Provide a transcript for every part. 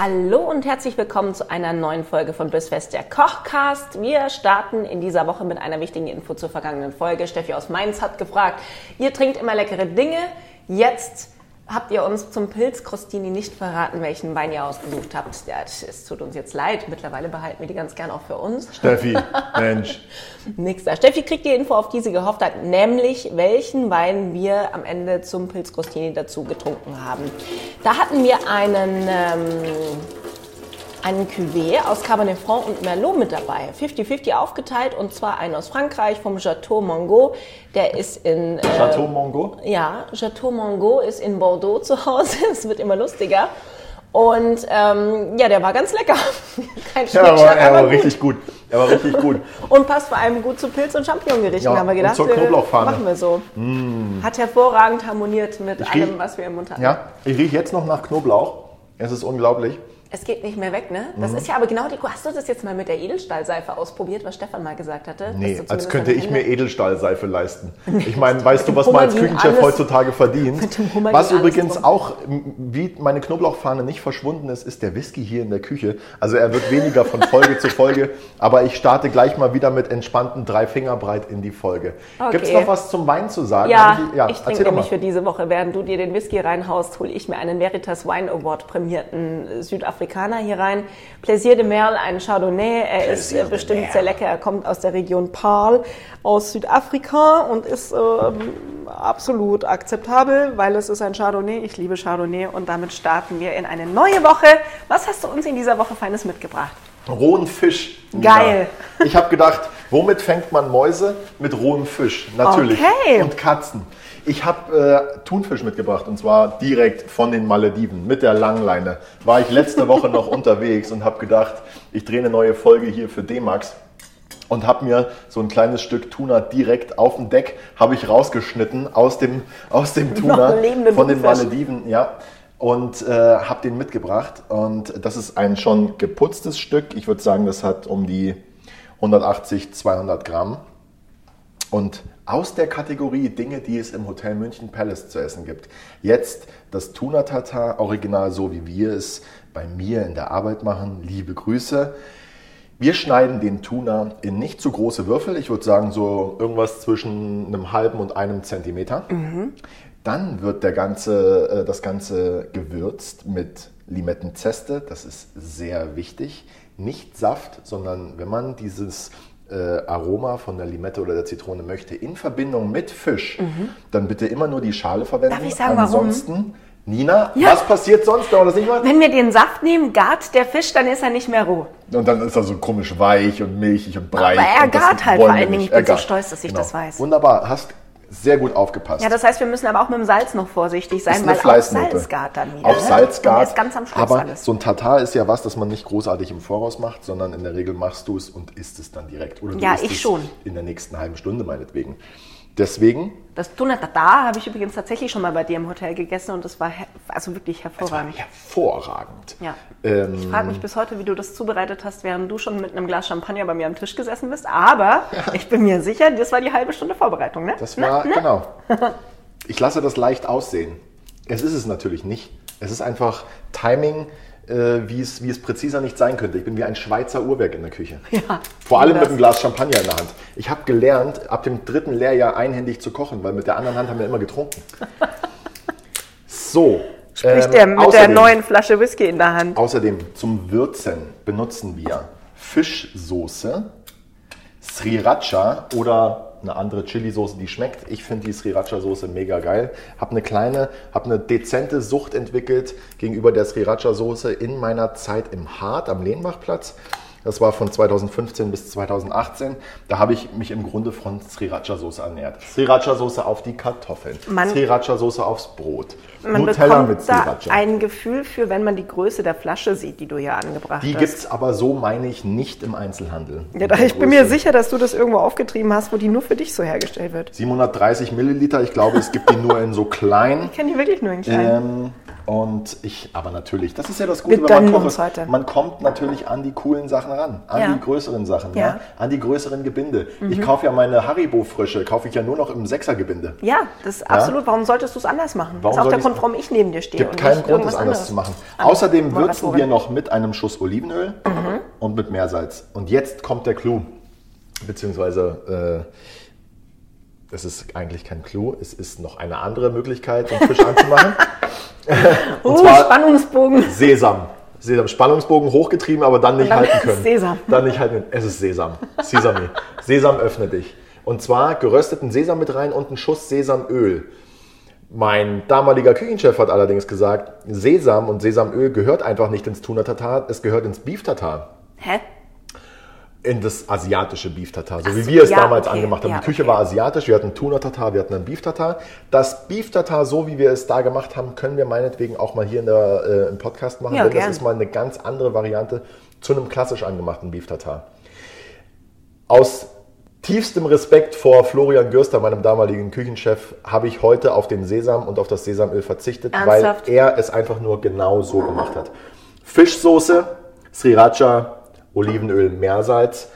Hallo und herzlich willkommen zu einer neuen Folge von Bissfest, der Kochcast. Wir starten in dieser Woche mit einer wichtigen Info zur vergangenen Folge. Steffi aus Mainz hat gefragt, ihr trinkt immer leckere Dinge. Jetzt habt ihr uns zum Pilzkrostini nicht verraten, welchen Wein ihr ausgesucht habt. Ja, es tut uns jetzt leid. Mittlerweile behalten wir die ganz gern auch für uns. Steffi, Mensch. Nix da. Steffi kriegt die Info, auf die sie gehofft hat, nämlich welchen Wein wir am Ende zum Pilzkrostini dazu getrunken haben. Da hatten wir einen... Ähm, einen Cuvée aus Cabernet Franc und Merlot mit dabei. 50-50 aufgeteilt und zwar einen aus Frankreich vom Chateau Mongo. Der ist in... Äh, Chateau Mongo? Ja, Chateau Mongo ist in Bordeaux zu Hause. Es wird immer lustiger. Und ähm, ja, der war ganz lecker. Kein ja, aber, er war gut. richtig gut. Er war richtig gut. und passt vor allem gut zu Pilz- und Champignongerichten, ja, haben wir gedacht. Zur Knoblauchpfanne. Machen wir so. Mm. Hat hervorragend harmoniert mit ich allem, riech, was wir im Mund hatten. Ja, ich rieche jetzt noch nach Knoblauch. Es ist unglaublich. Es geht nicht mehr weg, ne? Das mhm. ist ja aber genau die. Hast du das jetzt mal mit der Edelstahlseife ausprobiert, was Stefan mal gesagt hatte? Nee, als könnte ich mir Edelstahlseife leisten. Ich meine, weißt du, was man als Küchenchef heutzutage verdient? Was übrigens auch, wie meine Knoblauchfahne nicht verschwunden ist, ist der Whisky hier in der Küche. Also er wird weniger von Folge zu Folge, aber ich starte gleich mal wieder mit entspannten drei Finger breit in die Folge. Okay. Gibt es noch was zum Wein zu sagen? Ja, ich, ja, ich trinke nämlich für diese Woche, während du dir den Whisky reinhaust, hole ich mir einen Veritas Wine Award prämierten Südafrikaner Afrikaner hier rein. Plaisir de Merle, ein Chardonnay. Er Plaisir ist bestimmt sehr lecker. Er kommt aus der Region Paarl aus Südafrika und ist ähm, absolut akzeptabel, weil es ist ein Chardonnay. Ich liebe Chardonnay und damit starten wir in eine neue Woche. Was hast du uns in dieser Woche Feines mitgebracht? Rohen Fisch. Geil. Ja. Ich habe gedacht, womit fängt man Mäuse? Mit rohem Fisch, natürlich. Okay. Und Katzen. Ich habe äh, Thunfisch mitgebracht und zwar direkt von den Malediven mit der Langleine. War ich letzte Woche noch unterwegs und habe gedacht, ich drehe eine neue Folge hier für D-Max und habe mir so ein kleines Stück Tuna direkt auf dem Deck habe ich rausgeschnitten aus dem aus dem Tuna von den Malediven, ja. Und äh, habe den mitgebracht und das ist ein schon geputztes Stück. Ich würde sagen, das hat um die 180, 200 Gramm. Und aus der Kategorie Dinge, die es im Hotel München Palace zu essen gibt. Jetzt das Tuna Tartar, original so wie wir es bei mir in der Arbeit machen. Liebe Grüße. Wir schneiden den Tuna in nicht zu große Würfel. Ich würde sagen so irgendwas zwischen einem halben und einem Zentimeter. Mhm. Dann wird der ganze, äh, das Ganze gewürzt mit Limettenzeste. Das ist sehr wichtig. Nicht Saft, sondern wenn man dieses äh, Aroma von der Limette oder der Zitrone möchte, in Verbindung mit Fisch, mhm. dann bitte immer nur die Schale verwenden. Darf ich sagen, Ansonsten, warum? Nina, ja. was passiert sonst, wenn man das nicht macht? Wenn wir den Saft nehmen, gart der Fisch, dann ist er nicht mehr roh. Und dann ist er so komisch weich und milchig und breit. Aber er gart halt vor allen Dingen. Ich bin so stolz, dass ich genau. das weiß. Wunderbar. Hast sehr gut aufgepasst. Ja, das heißt, wir müssen aber auch mit dem Salz noch vorsichtig sein, weil auch Salz gart dann wieder. Auch ne? Salz gart. ganz am Schluss aber alles. so ein Tatar ist ja was, das man nicht großartig im Voraus macht, sondern in der Regel machst du es und isst es dann direkt. Oder du ja, isst ich es schon. in der nächsten halben Stunde meinetwegen. Deswegen. Das Tuna Tatar habe ich übrigens tatsächlich schon mal bei dir im Hotel gegessen und das war also wirklich hervorragend. hervorragend. Ja. Ähm, ich frage mich bis heute, wie du das zubereitet hast, während du schon mit einem Glas Champagner bei mir am Tisch gesessen bist. Aber ja. ich bin mir sicher, das war die halbe Stunde Vorbereitung, ne? Das war, ne? genau. Ich lasse das leicht aussehen. Es ist es natürlich nicht. Es ist einfach Timing, äh, wie, es, wie es präziser nicht sein könnte. Ich bin wie ein Schweizer Uhrwerk in der Küche. Ja, Vor allem mit einem Glas Champagner in der Hand. Ich habe gelernt, ab dem dritten Lehrjahr einhändig zu kochen, weil mit der anderen Hand haben wir immer getrunken. So. Spricht ähm, der mit außerdem, der neuen Flasche Whisky in der Hand. Außerdem zum Würzen benutzen wir Fischsoße, Sriracha oder eine andere Chili-Soße, die schmeckt. Ich finde die Sriracha-Soße mega geil. Habe eine kleine, habe eine dezente Sucht entwickelt gegenüber der Sriracha-Soße in meiner Zeit im Hart am Lehnbachplatz. Das war von 2015 bis 2018. Da habe ich mich im Grunde von Sriracha-Soße ernährt. Sriracha-Soße auf die Kartoffeln, Sriracha-Soße aufs Brot, man Nutella mit Sriracha. Da ein Gefühl für, wenn man die Größe der Flasche sieht, die du hier angebracht die hast. Die gibt es aber so, meine ich, nicht im Einzelhandel. Ja, ich bin mir sicher, dass du das irgendwo aufgetrieben hast, wo die nur für dich so hergestellt wird. 730 Milliliter, ich glaube, es gibt die nur in so klein. Ich kenne die wirklich nur in klein. Ähm, und ich, aber natürlich, das ist ja das Gute, wenn man kocht. Man kommt natürlich an die coolen Sachen ran, an ja. die größeren Sachen, ja. ja. an die größeren Gebinde. Mhm. Ich kaufe ja meine Haribo-Frische, kaufe ich ja nur noch im Sechsergebinde. Ja, das ist absolut. Warum solltest du es anders machen? Warum das ist auch der Grund, warum ich neben dir stehe. Es gibt keinen Grund, es anders zu machen. Außerdem würzen wir noch mit einem Schuss Olivenöl mhm. und mit Meersalz. Und jetzt kommt der Clou, beziehungsweise äh, es ist eigentlich kein Clou, es ist noch eine andere Möglichkeit, den Fisch anzumachen. Und uh, Spannungsbogen. Sesam. Sesam. Spannungsbogen hochgetrieben, aber dann nicht dann halten können. Sesam. Dann nicht halten. Es ist Sesam. Sesami. Sesam öffne dich. Und zwar gerösteten Sesam mit rein und einen Schuss Sesamöl. Mein damaliger Küchenchef hat allerdings gesagt, Sesam und Sesamöl gehört einfach nicht ins Tuna Tatar, es gehört ins Beef Tatar. Hä? In das asiatische Beef Tartar, so wie wir es ja, damals okay, angemacht haben. Ja, die Küche okay. war asiatisch, wir hatten Tuna Tartar, wir hatten ein Beef Tartar. Das Beef Tartar, so wie wir es da gemacht haben, können wir meinetwegen auch mal hier in der, äh, im Podcast machen, ja, denn gern. das ist mal eine ganz andere Variante zu einem klassisch angemachten Beef Tartar. Aus tiefstem Respekt vor Florian Gürster, meinem damaligen Küchenchef, habe ich heute auf den Sesam und auf das Sesamöl verzichtet, Ernsthaft? weil er es einfach nur genau so gemacht hat. Fischsoße, Sriracha, Olivenöl, Meersalz.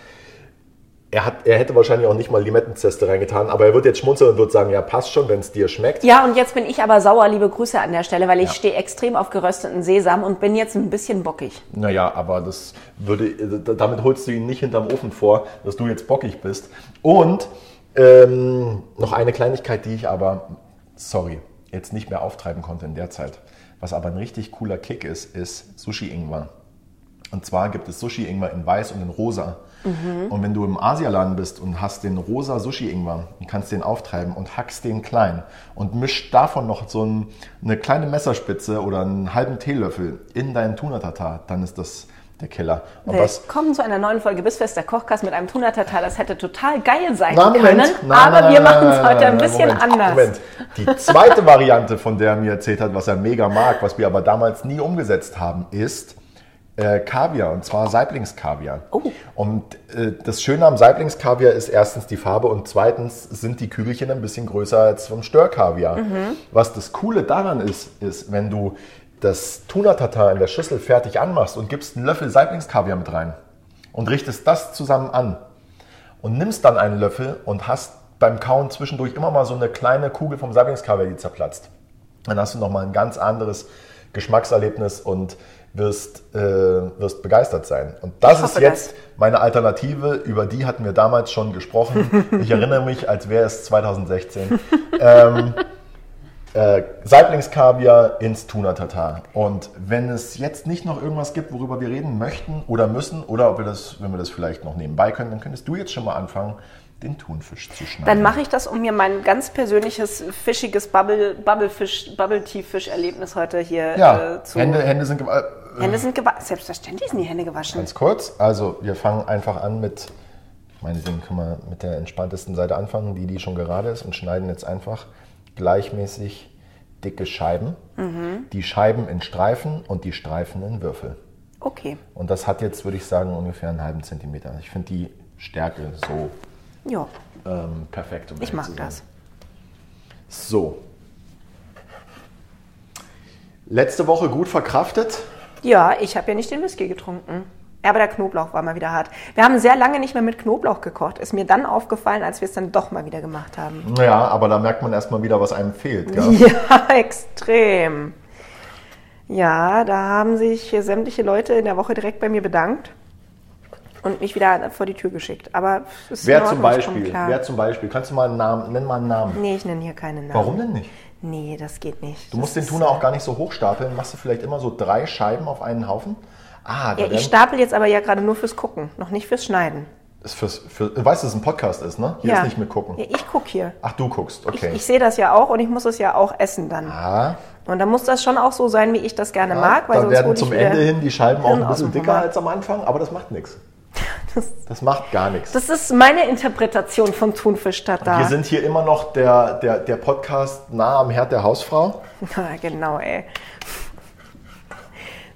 Er, hat, er hätte wahrscheinlich auch nicht mal Limettenzeste reingetan, aber er wird jetzt schmunzeln und wird sagen, ja, passt schon, wenn es dir schmeckt. Ja, und jetzt bin ich aber sauer, liebe Grüße an der Stelle, weil ich ja. stehe extrem auf gerösteten Sesam und bin jetzt ein bisschen bockig. Naja, aber das würde, damit holst du ihn nicht hinterm Ofen vor, dass du jetzt bockig bist. Und ähm, noch eine Kleinigkeit, die ich aber, sorry, jetzt nicht mehr auftreiben konnte in der Zeit. Was aber ein richtig cooler Kick ist, ist Sushi-Ingwer. Und zwar gibt es Sushi-Ingwer in weiß und in rosa. Mhm. Und wenn du im Asialaden bist und hast den rosa Sushi-Ingwer und kannst den auftreiben und hackst den klein und mischst davon noch so ein, eine kleine Messerspitze oder einen halben Teelöffel in deinen Tuna-Tatar, dann ist das der Killer. Und Willkommen zu einer neuen Folge Bissfest der Kochkast mit einem Tuna-Tatar. Das hätte total geil sein na, können, na, aber na, wir machen es heute ein bisschen Moment, anders. Moment. Die zweite Variante, von der er mir erzählt hat, was er mega mag, was wir aber damals nie umgesetzt haben, ist äh, Kaviar und zwar Saiblingskaviar. Oh. Und äh, das Schöne am Saiblingskaviar ist erstens die Farbe und zweitens sind die Kügelchen ein bisschen größer als vom Störkaviar. Mhm. Was das Coole daran ist, ist, wenn du das Tuna-Tatar in der Schüssel fertig anmachst und gibst einen Löffel Saiblingskaviar mit rein und richtest das zusammen an und nimmst dann einen Löffel und hast beim Kauen zwischendurch immer mal so eine kleine Kugel vom Saiblingskaviar, die zerplatzt. Dann hast du nochmal ein ganz anderes Geschmackserlebnis und wirst, äh, wirst begeistert sein. Und das ist jetzt das. meine Alternative, über die hatten wir damals schon gesprochen. Ich erinnere mich, als wäre es 2016. ähm, äh, Saiblingskaviar ins Tuna-Tatar. Und wenn es jetzt nicht noch irgendwas gibt, worüber wir reden möchten oder müssen, oder ob wir das, wenn wir das vielleicht noch nebenbei können, dann könntest du jetzt schon mal anfangen, den Thunfisch zu schneiden. Dann mache ich das, um mir mein ganz persönliches fischiges Bubble, Bubblefisch, Bubble Tea Fisch Erlebnis heute hier ja, äh, zu. Hände, Hände sind gewaschen. Äh, Hände sind gewaschen. Selbstverständlich sind die Hände gewaschen. Ganz kurz. Also wir fangen einfach an mit, meinetwegen können wir mit der entspanntesten Seite anfangen, die die schon gerade ist und schneiden jetzt einfach gleichmäßig dicke Scheiben. Mhm. Die Scheiben in Streifen und die Streifen in Würfel. Okay. Und das hat jetzt, würde ich sagen, ungefähr einen halben Zentimeter. Ich finde die Stärke so ja. Ähm, perfekt. Um ich mag das. So. Letzte Woche gut verkraftet? Ja, ich habe ja nicht den Whisky getrunken. Aber der Knoblauch war mal wieder hart. Wir haben sehr lange nicht mehr mit Knoblauch gekocht. Ist mir dann aufgefallen, als wir es dann doch mal wieder gemacht haben. Ja, aber da merkt man erstmal wieder, was einem fehlt. Gell? Ja, extrem. Ja, da haben sich sämtliche Leute in der Woche direkt bei mir bedankt und mich wieder vor die Tür geschickt. Aber es ist wer zum Beispiel? Wer zum Beispiel? Kannst du mal einen Namen, nenn mal einen Namen. Nee, ich nenne hier keinen Namen. Warum denn nicht? Nee, das geht nicht. Du musst den Tuna auch gar nicht so hochstapeln. Machst du vielleicht immer so drei Scheiben auf einen Haufen? Ah, ja, ich stapel jetzt aber ja gerade nur fürs Gucken, noch nicht fürs Schneiden. Ist fürs, für, du weißt, dass es ein Podcast ist, ne? Hier ja. ist nicht mit gucken. Ja, ich gucke hier. Ach, du guckst, okay. Ich, ich sehe das ja auch und ich muss es ja auch essen dann. Ah. Und dann muss das schon auch so sein, wie ich das gerne ja, mag. Weil dann werden zum Ende hin die Scheiben auch ein bisschen dicker als am Anfang, aber das macht nichts. Das macht gar nichts. Das ist meine Interpretation von Thunfischtatar. Wir sind hier immer noch der, der, der Podcast nah am Herd der Hausfrau. Ja, genau, ey.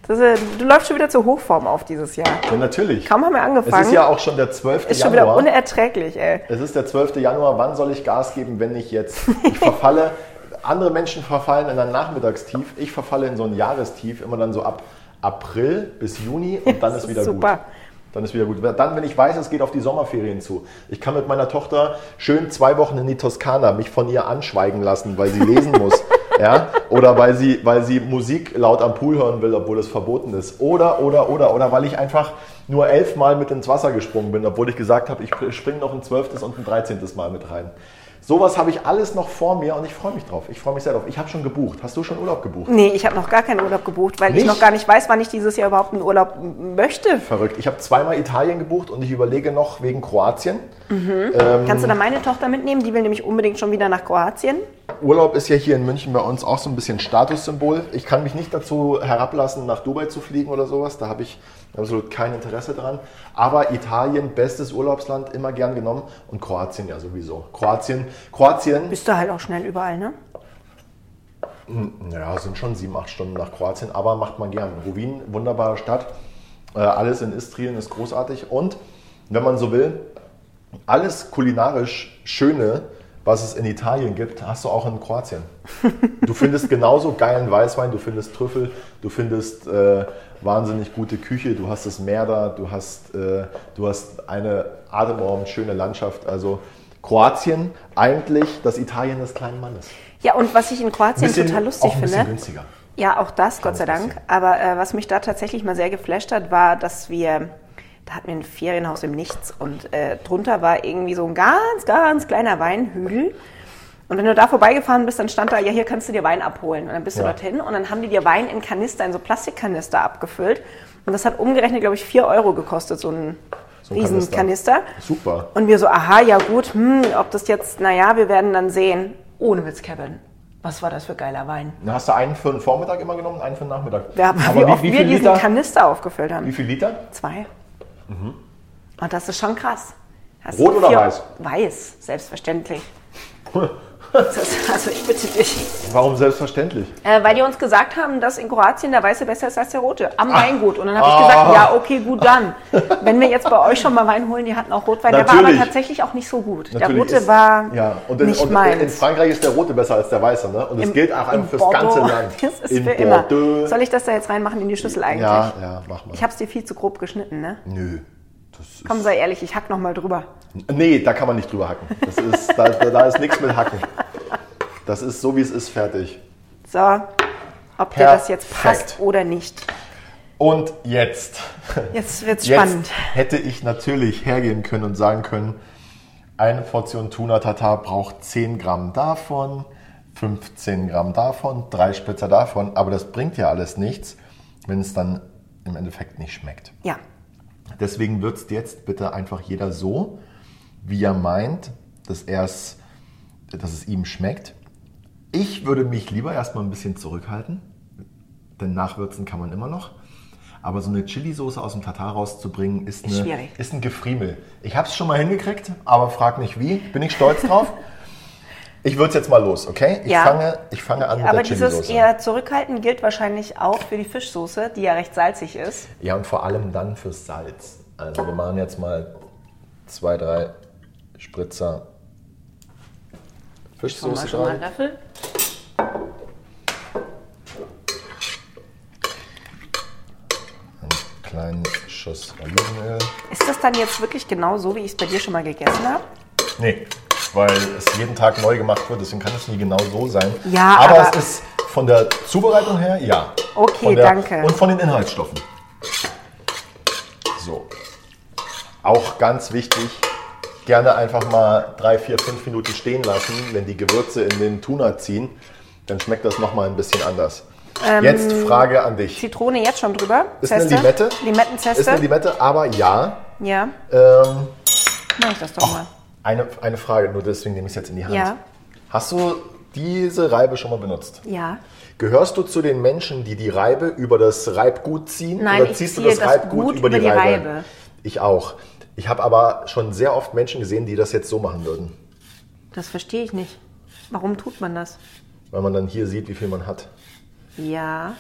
Das, äh, du läufst schon wieder zur Hochform auf dieses Jahr. Ja, natürlich. Kaum haben wir angefangen. Es ist ja auch schon der 12. ist schon Januar. wieder unerträglich, ey. Es ist der 12. Januar. Wann soll ich Gas geben, wenn nicht jetzt? Ich verfalle, andere Menschen verfallen in ein Nachmittagstief. Ich verfalle in so ein Jahrestief, immer dann so ab April bis Juni und dann Das ist wieder super. gut. Dann ist wieder gut. Dann, wenn ich weiß, es geht auf die Sommerferien zu. Ich kann mit meiner Tochter schön zwei Wochen in die Toskana mich von ihr anschweigen lassen, weil sie lesen muss. ja? Oder weil sie, weil sie Musik laut am Pool hören will, obwohl es verboten ist. Oder, oder, oder, oder weil ich einfach nur elfmal mit ins Wasser gesprungen bin, obwohl ich gesagt habe, ich springe noch ein zwölftes und ein dreizehntes Mal mit rein. Sowas habe ich alles noch vor mir und ich freue mich drauf. Ich freue mich sehr drauf. Ich habe schon gebucht. Hast du schon Urlaub gebucht? Nee, ich habe noch gar keinen Urlaub gebucht, weil ich Nicht? noch gar nicht weiß, wann ich dieses Jahr überhaupt einen Urlaub möchte. Verrückt. Ich habe zweimal Italien gebucht und ich überlege noch wegen Kroatien. Kannst du da meine Tochter mitnehmen? Die will nämlich unbedingt schon wieder nach Kroatien. Urlaub ist ja hier in München bei uns auch so ein bisschen Statussymbol. Ich kann mich nicht dazu herablassen, nach Dubai zu fliegen oder sowas. Da habe ich absolut kein Interesse dran. Aber Italien, bestes Urlaubsland, immer gern genommen. Und Kroatien ja sowieso. Kroatien, Kroatien, Bist du halt auch schnell überall, ne? ja, sind schon sieben, acht Stunden nach Kroatien, aber macht man gern. Ruwin, wunderbare Stadt. Äh, alles in Istrien ist großartig. Und wenn man so will, alles kulinarisch Schöne, was es in Italien gibt, hast du auch in Kroatien. Du findest genauso geilen Weißwein, du findest Trüffel, du findest äh, wahnsinnig gute Küche, du hast das Meer da, du hast, äh, du hast eine atemberaubend schöne Landschaft. Also Kroatien eigentlich das Italien des kleinen Mannes. Ja, und was ich in Kroatien Bisschen- total lustig auch ein finde. günstiger. Ja, auch das, Gott sei Dank. Aber äh, was mich da tatsächlich mal sehr geflasht hat, war, dass wir, da hatten wir ein Ferienhaus im Nichts und äh, drunter war irgendwie so ein ganz, ganz kleiner Weinhügel. Und wenn du da vorbeigefahren bist, dann stand da, ja, hier kannst du dir Wein abholen. Und dann bist du Ja. dorthin und dann haben die dir Wein in Kanister, in so Plastikkanister abgefüllt. Und das hat umgerechnet, glaube ich, 4 Euro gekostet, so ein So ein Riesenkanister. Super. Und wir so, aha, ja gut, hm, ob das jetzt, naja, wir werden dann sehen. Ohne Witz, Kevin. Was war das für geiler Wein? Dann hast du einen für den Vormittag immer genommen, einen für den Nachmittag. Ja, Aber wie, oft wir viel diesen Liter? Kanister aufgefüllt haben. Wie viel Liter? Zwei. Und das ist schon krass. Hast Rot oder weiß? Weiß, selbstverständlich. Das also ich bitte dich. Warum selbstverständlich? Äh, weil die uns gesagt haben, dass in Kroatien der Weiße besser ist als der Rote. Am Weingut. Und dann habe ich Ah. gesagt, ja, okay, gut dann. Wenn wir jetzt bei euch schon mal Wein holen, die hatten auch Rotwein. Der war aber Natürlich. tatsächlich auch nicht so gut. der Natürlich Rote ist- war ja, und in, nicht und meins. in Frankreich ist der rote besser als der weiße, ne? Und es Im- gilt auch in einfach fürs Bordeaux. ganze Land. Das ist in für immer. Bordeaux. Soll ich das da jetzt reinmachen in die Schüssel eigentlich? ja, ja, mach mal. Ich habe es dir viel zu grob geschnitten, ne? Nö. Komm, sei ehrlich, ich hack noch mal drüber. nee, da kann man nicht drüber hacken. Das ist, da, da, ist nichts mit Hacken. Das ist so, wie es ist, fertig. So, ob dir das jetzt passt Perfekt. oder nicht. Und jetzt. Jetzt wird's Jetzt spannend. hätte ich natürlich hergehen können und sagen können, eine Portion Tuna Tartar braucht 10 Gramm davon, 15 Gramm davon, drei Spritzer davon, aber das bringt ja alles nichts, wenn es dann im Endeffekt nicht schmeckt. Ja, Deswegen würzt jetzt bitte einfach jeder so, wie er meint, dass, er's, dass es ihm schmeckt. Ich würde mich lieber erstmal ein bisschen zurückhalten, denn nachwürzen kann man immer noch. Aber so eine Chili-Soße aus dem Tatar rauszubringen, ist, eine, ist ein Gefriemel. Ich habe es schon mal hingekriegt, aber frag nicht wie. Bin ich stolz drauf. Ich würde jetzt mal los, okay? Ich, Ja. fange, ich fange an mit aber der dieses Chili-Soße. eher zurückhalten gilt wahrscheinlich auch für die Fischsoße, die ja recht salzig ist. Ja, und vor allem dann fürs Salz. Also wir machen jetzt mal zwei, drei Spritzer mal, Fischsoße schon mal rein. einen Löffel. Einen kleinen Schuss Olivenöl. Ist das dann jetzt wirklich genau so, wie ich es bei dir schon mal gegessen habe? Nee, weil es jeden Tag neu gemacht wird, deswegen kann es nie genau so sein. Ja, aber, aber- es ist von der Zubereitung her, ja. Okay, der, danke. Und von den Inhaltsstoffen. So. Auch ganz wichtig, gerne einfach mal drei, vier, fünf Minuten stehen lassen, wenn die Gewürze in den Tuna ziehen, dann schmeckt das nochmal ein bisschen anders. Jetzt Frage an dich. Zitrone jetzt schon drüber. Ist eine Zeste. Limette? Limettenzeste. Ist eine Limette, aber ja. ja, Ähm, mach ich das doch mal. Eine, eine Frage, nur deswegen nehme ich es jetzt in die Hand. Ja. Hast du diese Reibe schon mal benutzt? Ja. Gehörst du zu den Menschen, die die Reibe über das Reibgut ziehen? Nein, oder ich ziehst du ziehe das das Reibgut Gut über die, über die Reibe? Reibe. Ich auch. Ich habe aber schon sehr oft Menschen gesehen, die das jetzt so machen würden. Das verstehe ich nicht. Warum tut man das? Weil man dann hier sieht, wie viel man hat. Ja.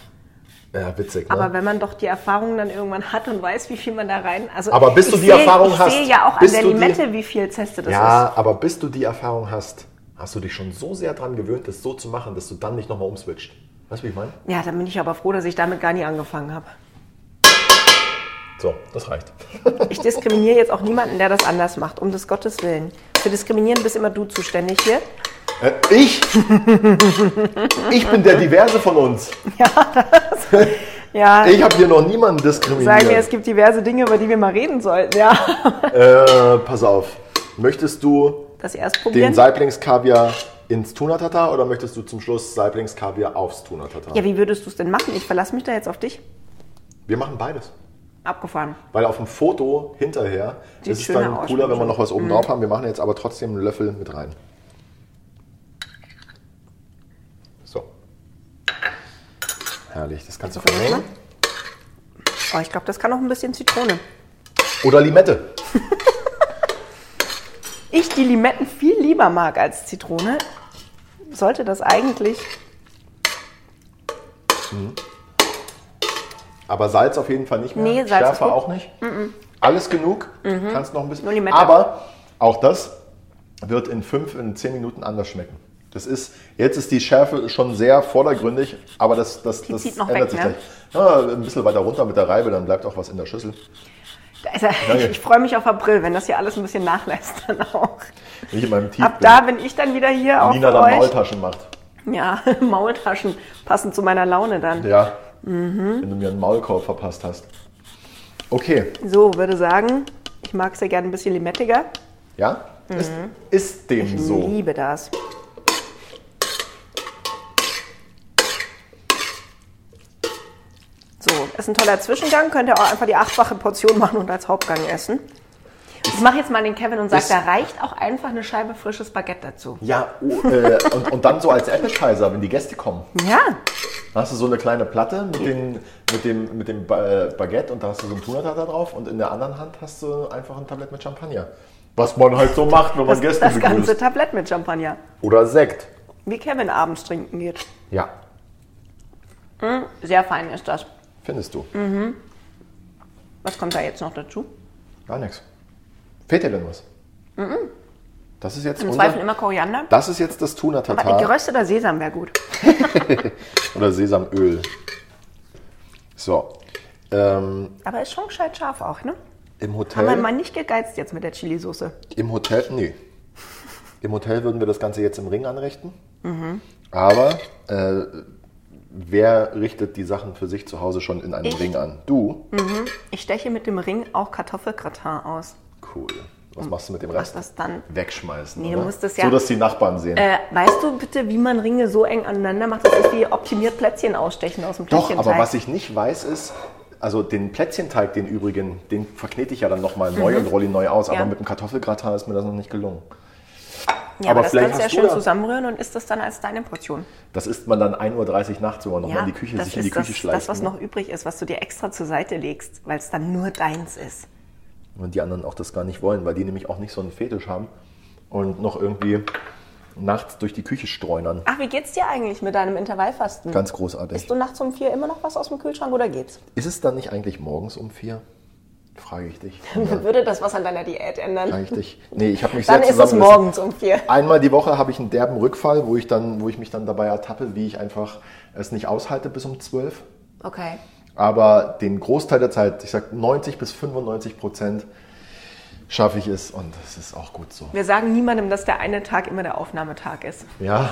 Ja, witzig. Ne? Aber wenn man doch die Erfahrung dann irgendwann hat und weiß, wie viel man da rein. Also Aber bis du ich die sehe, Erfahrung ich hast, sehe ja auch an der du die- Limette, wie viel Zeste das ja, aber bis du die Erfahrung hast, hast du dich schon so sehr dran gewöhnt, das so zu machen, dass du dann nicht nochmal umswitcht. Weißt du, wie ich meine? ist. Ja, dann bin ich aber froh, dass ich damit gar nie angefangen habe. So, das reicht. Ich diskriminiere jetzt auch niemanden, der das anders macht, um des Gottes Willen. Für Diskriminieren bist immer du zuständig hier. Äh, ich? ich bin der Diverse von uns. Ja, Ich habe hier noch niemanden diskriminiert. sag mir, es gibt diverse Dinge, über die wir mal reden sollten. Ja, Äh, pass auf. Möchtest du das den. Saiblingskaviar ins Tuna-Tata oder möchtest du zum Schluss Saiblingskaviar aufs Tuna-Tata? Ja, wie würdest du es denn machen? Ich verlasse mich da jetzt auf dich. Wir machen beides. Abgefahren. Weil auf dem Foto hinterher Sieht ist es dann cooler, wenn wir noch was oben drauf haben. Wir machen jetzt aber trotzdem einen Löffel mit rein. Herrlich, das kannst du vermengen. Oh, ich glaube, das kann auch ein bisschen Zitrone. Oder Limette. Ich die Limetten viel lieber mag als Zitrone, sollte das eigentlich. Aber Salz auf jeden Fall nicht mehr. Nee, Salz Schärfe. Mhm. auch nicht. Alles genug. Kannst noch ein bisschen. Aber auch das wird in fünf, in zehn Minuten anders schmecken. Das ist, jetzt ist die Schärfe schon sehr vordergründig, aber das, das, das ändert weg, sich ne? gleich. Ja, ein bisschen weiter runter mit der Reibe, dann bleibt auch was in der Schüssel. Also, ich ich freue mich auf April, wenn das hier alles ein bisschen nachlässt dann auch. Wenn ich in meinem Tief Ab da bin ich dann wieder hier auch Nina dann. Maultaschen macht. Ja, Maultaschen passend zu meiner Laune dann. Ja. Mhm. Wenn du mir einen Maulkorb verpasst hast. Okay. So, würde sagen, ich mag es ja gerne ein bisschen limettiger. Ja? Ist, ist dem Mhm. Ich so. liebe das. So, ist ein toller Zwischengang. Könnt ihr auch einfach die achtfache Portion machen und als Hauptgang essen. Ich mache jetzt mal den Kevin und sage, da reicht auch einfach eine Scheibe frisches Baguette dazu. Ja, oh, äh, und, und dann so als Appetizer, wenn die Gäste kommen. Ja, Dann hast du so eine kleine Platte mit, den, mit dem, mit dem äh, Baguette und da hast du so einen Tunatata drauf und in der anderen Hand hast du einfach ein Tablett mit Champagner. Was man halt so macht, wenn man das, Gäste das ganze begrüßt. Tablett mit Champagner. Oder Sekt. Wie Kevin abends trinken geht. Ja, Sehr fein ist das. Findest du. Was kommt da jetzt noch dazu? Gar nichts. Fehlt dir denn was? Das ist jetzt Im unser, Zweifel immer Koriander. Das ist jetzt das Aber Tuna-Tata gerösteter Sesam wäre gut. oder Sesamöl. So. Ähm, Aber ist schon gescheit scharf auch, ne? Im Haben wir Hotel. mal nicht gegeizt jetzt mit der Chilisauce. Im Hotel, nee. Im Hotel würden wir das Ganze jetzt im Ring anrichten. Mhm. Aber äh, wer richtet die Sachen für sich zu Hause schon in einem Ich. Ring an? Du? Ich steche mit dem Ring auch Kartoffelgratin aus. Cool. Was machst du mit dem Was Rest? das dann? Wegschmeißen. Nee, du musst das ja- So, dass die Nachbarn sehen. Äh, weißt du bitte, wie man Ringe so eng aneinander macht? Das ist wie optimiert Plätzchen ausstechen aus dem Doch, Plätzchenteig. aber was ich nicht weiß ist, also den Plätzchenteig, den übrigen, den verknete ich ja dann nochmal neu und rolle ihn neu aus. Mhm. Ja. Aber mit dem Kartoffelgratin ist mir das noch nicht gelungen. Ja, aber aber das vielleicht kannst du ja schön da- zusammenrühren und isst das dann als deine Portion. Das isst man dann 1.30 Uhr nachts, wenn man nochmal in die Küche, sich in die ist Küche das, schleicht. das, was ne? noch übrig ist, was du dir extra zur Seite legst, weil es dann nur deins ist. Und die anderen auch das gar nicht wollen, weil die nämlich auch nicht so einen Fetisch haben und noch irgendwie nachts durch die Küche streunern. Ach, wie geht's dir eigentlich mit deinem Intervallfasten? Ganz großartig. Isst du nachts um vier immer noch was aus dem Kühlschrank oder geht's? Ist es dann nicht eigentlich morgens um vier? Frage ich dich. Würde das was an deiner Diät ändern? Frage ich dich. Nee, ich habe mich Dann sehr ist es morgens um vier. Einmal die Woche habe ich einen derben Rückfall, wo ich, dann, wo ich mich dann dabei ertappe, wie ich einfach es nicht aushalte bis um zwölf. Okay. Aber den Großteil der Zeit, ich sage 90 bis 95 Prozent, schaffe ich es und es ist auch gut so. Wir sagen niemandem, dass der eine Tag immer der Aufnahmetag ist. Ja,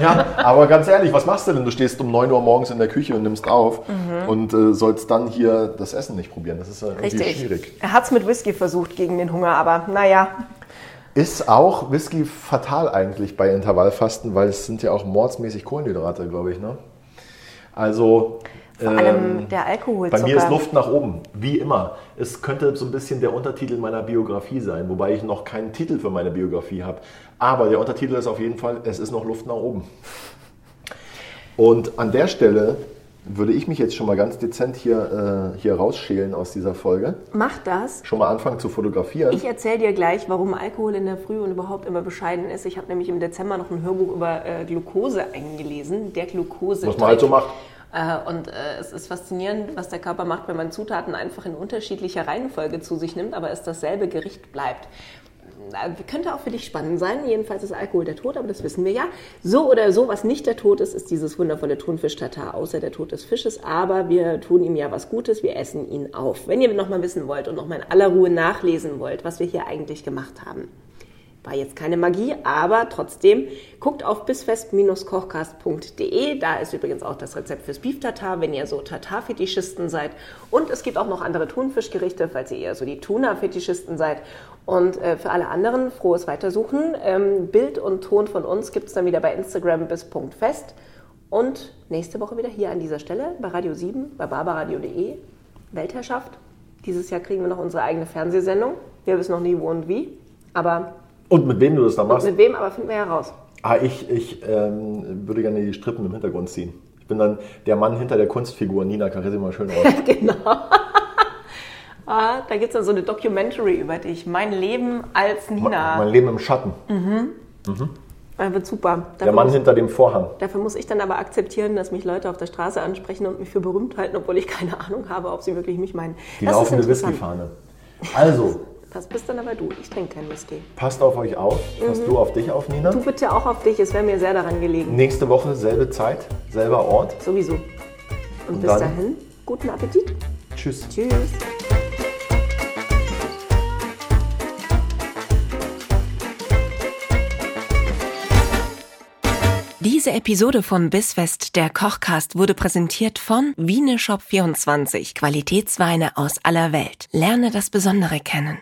ja, aber ganz ehrlich, was machst du denn? Du stehst um 9 Uhr morgens in der Küche und nimmst auf und äh, sollst dann hier das Essen nicht probieren. Das ist ja irgendwie Richtig. schwierig. Er hat's mit Whisky versucht gegen den Hunger, aber naja. Ist auch Whisky fatal eigentlich bei Intervallfasten, weil es sind ja auch mordsmäßig Kohlenhydrate, glaube ich. Ne? Also Vor allem der bei Alkoholzucker. mir ist Luft nach oben, wie immer. Es könnte so ein bisschen der Untertitel meiner Biografie sein, wobei ich noch keinen Titel für meine Biografie habe. Aber der Untertitel ist auf jeden Fall, es ist noch Luft nach oben. Und an der Stelle würde ich mich jetzt schon mal ganz dezent hier, äh, hier rausschälen aus dieser Folge. Mach das. Schon mal anfangen zu fotografieren. Ich erzähle dir gleich, warum Alkohol in der Früh und überhaupt immer bescheiden ist. Ich habe nämlich im Dezember noch ein Hörbuch über äh, Glucose eingelesen. Der Glucose. Was man halt so macht. Äh, und äh, es ist faszinierend, was der Körper macht, wenn man Zutaten einfach in unterschiedlicher Reihenfolge zu sich nimmt, aber es dasselbe Gericht bleibt könnte auch für dich spannend sein. Jedenfalls ist Alkohol der Tod, aber das wissen wir ja. So oder so, was nicht der Tod ist, ist dieses wundervolle Thunfisch-Tatar, außer der Tod des Fisches. Aber wir tun ihm ja was Gutes, wir essen ihn auf. Wenn ihr nochmal wissen wollt und nochmal in aller Ruhe nachlesen wollt, was wir hier eigentlich gemacht haben, war jetzt keine Magie, aber trotzdem guckt auf bisfest-kochcast.de. Da ist übrigens auch das Rezept fürs Beef Tartar, wenn ihr so Tartar-Fetischisten seid. Und es gibt auch noch andere Thunfischgerichte, falls ihr eher so die Tuna-Fetischisten seid. Und äh, für alle anderen frohes Weitersuchen. Ähm, Bild und Ton von uns gibt es dann wieder bei Instagram bis Punkt fest. Und nächste Woche wieder hier an dieser Stelle bei Radio 7, bei barbaradio.de. Weltherrschaft. Dieses Jahr kriegen wir noch unsere eigene Fernsehsendung. Wir wissen noch nie wo und wie. Aber und mit wem du das dann machst? mit wem, aber finden wir ja raus. Ah, ich, ich ähm, würde gerne die Strippen im Hintergrund ziehen. Ich bin dann der Mann hinter der Kunstfigur, Nina Carissima Schönrock. genau. ah, da gibt es dann so eine Documentary über dich. Mein Leben als Nina. Mein Leben im Schatten. Mhm. Mhm. Das wird super. Dafür der Mann muss, hinter dem Vorhang. Dafür muss ich dann aber akzeptieren, dass mich Leute auf der Straße ansprechen und mich für berühmt halten, obwohl ich keine Ahnung habe, ob sie wirklich mich meinen. Die das laufende Whiskyfahne. Also, das bist dann aber du. Ich trinke keinen Whisky. Passt auf euch auf. Passt mhm. du auf dich auf, Nina? Du bitte auch auf dich. Es wäre mir sehr daran gelegen. Nächste Woche selbe Zeit, selber Ort. Sowieso. Und, Und bis dahin, guten Appetit. Tschüss. Tschüss. Diese Episode von Bissfest, der Kochcast, wurde präsentiert von Wieneshop24, Qualitätsweine aus aller Welt. Lerne das Besondere kennen.